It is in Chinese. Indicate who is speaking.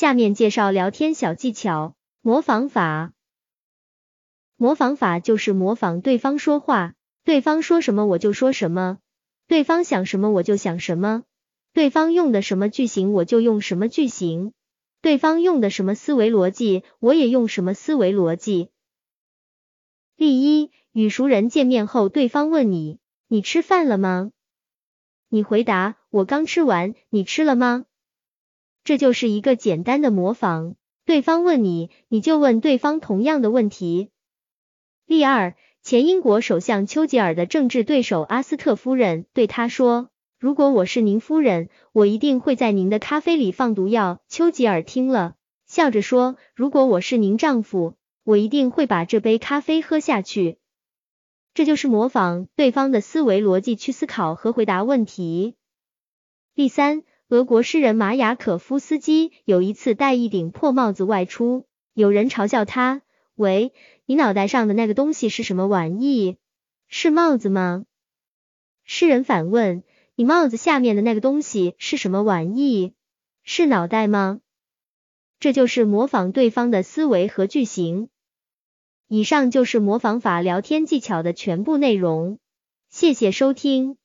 Speaker 1: 下面介绍聊天小技巧，模仿法。模仿法就是模仿对方说话，对方说什么我就说什么，对方想什么我就想什么，对方用的什么句型我就用什么句型，对方用的什么思维逻辑我也用什么思维逻辑。例一，与熟人见面后，对方问你：“你吃饭了吗？”你回答：“我刚吃完。”你吃了吗？这就是一个简单的模仿。对方问你，你就问对方同样的问题。例二，前英国首相丘吉尔的政治对手阿斯特夫人对他说：“如果我是您夫人，我一定会在您的咖啡里放毒药。”丘吉尔听了，笑着说：“如果我是您丈夫，我一定会把这杯咖啡喝下去。”这就是模仿对方的思维逻辑去思考和回答问题。第三，俄国诗人马雅可夫斯基有一次戴一顶破帽子外出，有人嘲笑他：“喂。”你脑袋上的那个东西是什么玩意？是帽子吗？诗人反问：你帽子下面的那个东西是什么玩意？是脑袋吗？这就是模仿对方的思维和句型。以上就是模仿法聊天技巧的全部内容。谢谢收听。